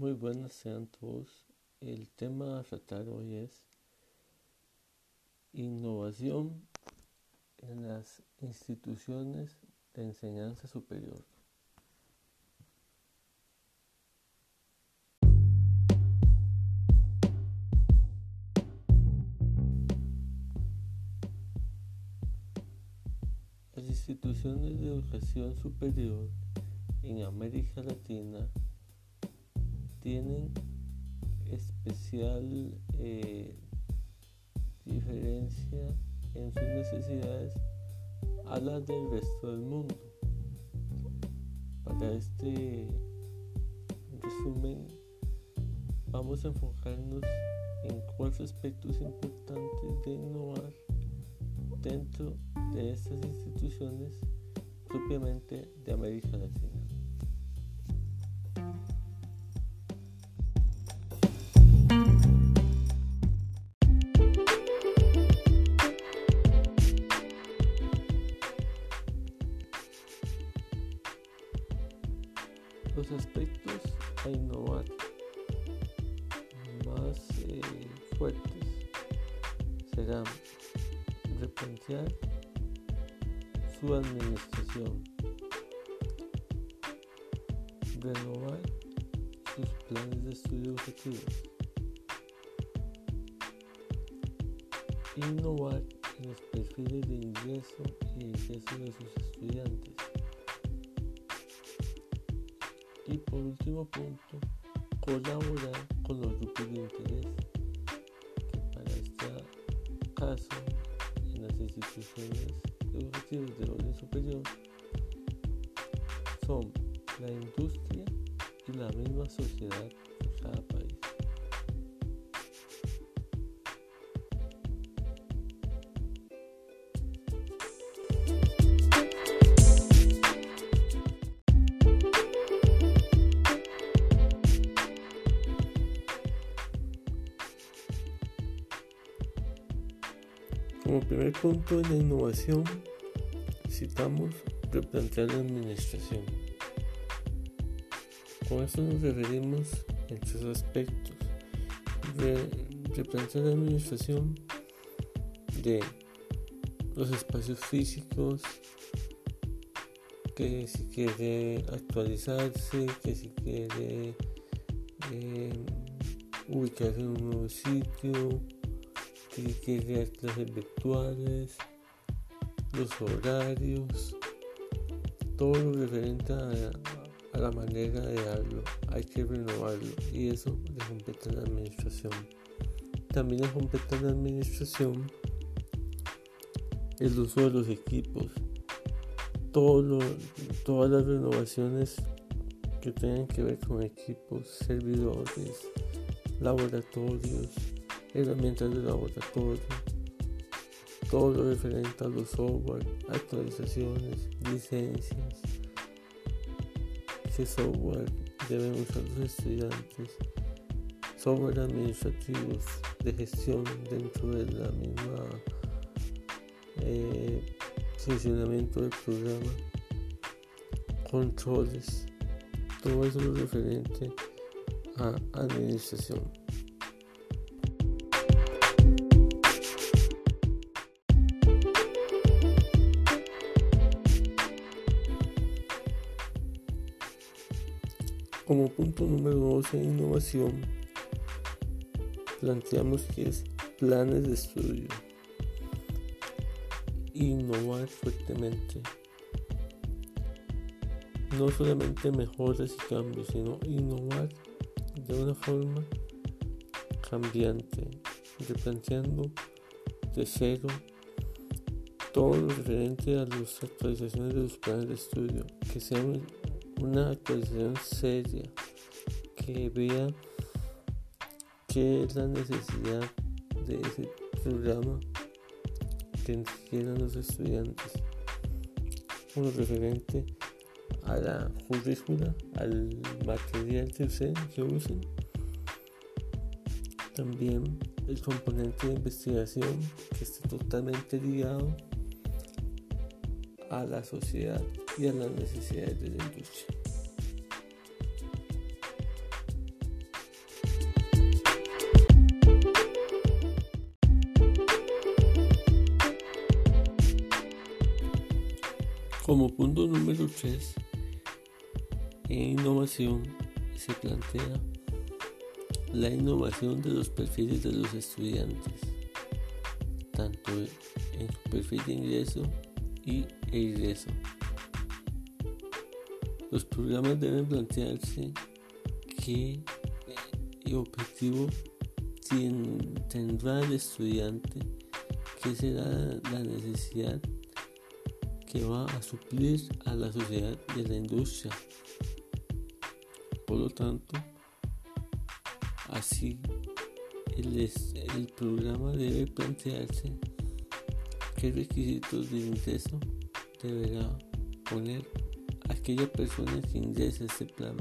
Muy buenas sean todos. El tema a tratar hoy es innovación en las instituciones de enseñanza superior. Las instituciones de educación superior en América Latina tienen especial eh, diferencia en sus necesidades a las del resto del mundo. Para este resumen vamos a enfocarnos en cuáles aspectos importantes de innovar dentro de estas instituciones propiamente de América Latina. Los aspectos a innovar más eh, fuertes. Serán replantear su administración, renovar sus planes de estudio objetivos, innovar en los perfiles de ingreso y ingreso de sus estudiantes. Y por último punto, colaborar con los grupos de interés, que para este caso en las instituciones educativas de orden superior son la industria y la misma sociedad de cada Como primer punto de la innovación, citamos replantear la administración. Con esto nos referimos en tres aspectos. Re replantear la administración de los espacios físicos, que si quiere actualizarse, que si quiere eh, ubicarse en un nuevo sitio, que quiere crear clases virtuales, los horarios, todo lo referente a, a, la manera de darlo, hay que renovarlo y eso le compete a la administración. También le compete a la administración el uso de los equipos, todo lo, todas las renovaciones que tengan que ver con equipos, servidores, laboratorios, herramientas de laboratorio, todo lo referente a los software, actualizaciones, licencias, qué software deben usar los estudiantes, software administrativos de gestión dentro de la misma eh, funcionamiento del programa, controles, todo eso lo referente a administración. Como punto número 2 en innovación, planteamos que es planes de estudio. Innovar fuertemente. No solamente mejoras y cambios, sino innovar de una forma cambiante, replanteando de cero todo lo referente a las actualizaciones de los planes de estudio, que sean una actualización seria que vea qué es la necesidad de ese programa que quieran los estudiantes uno referente a la currícula al material que usen, que también el componente de investigación que esté totalmente ligado a la sociedad las necesidades de la industria. Como punto número 3, en innovación se plantea la innovación de los perfiles de los estudiantes, tanto en su perfil de ingreso y egreso. Los programas deben plantearse qué objetivo tendrá el estudiante, qué será la necesidad que va a suplir a la sociedad a la industria. Por lo tanto, Así, el, programa debe plantearse qué requisitos de ingreso deberá poner aquella persona que ingrese a este plan,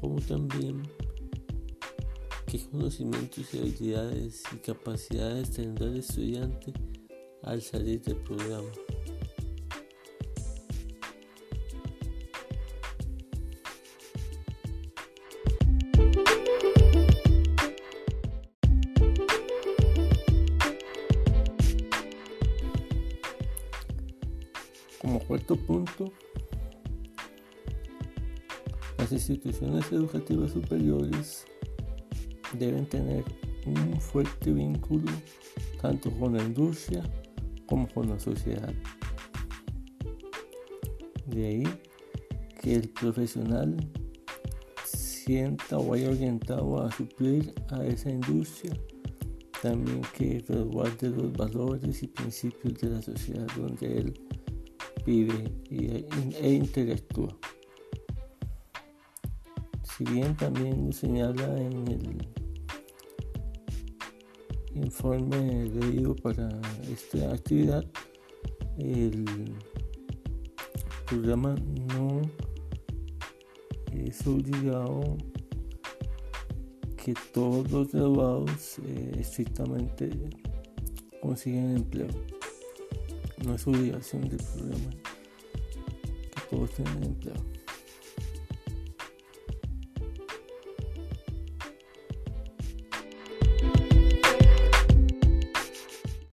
como también qué conocimientos y habilidades y capacidades tendrá el estudiante al salir del programa. Como cuarto punto, las instituciones educativas superiores deben tener un fuerte vínculo tanto con la industria como con la sociedad. De ahí que el profesional sienta o vaya orientado a suplir a esa industria, también que resguarde los valores y principios de la sociedad donde él vive e interactúa. Si bien también señala en el informe leído para esta actividad, el programa no es obligado que todos los graduados eh, estrictamente consigan empleo no es obligación del programa que todos tengan empleo.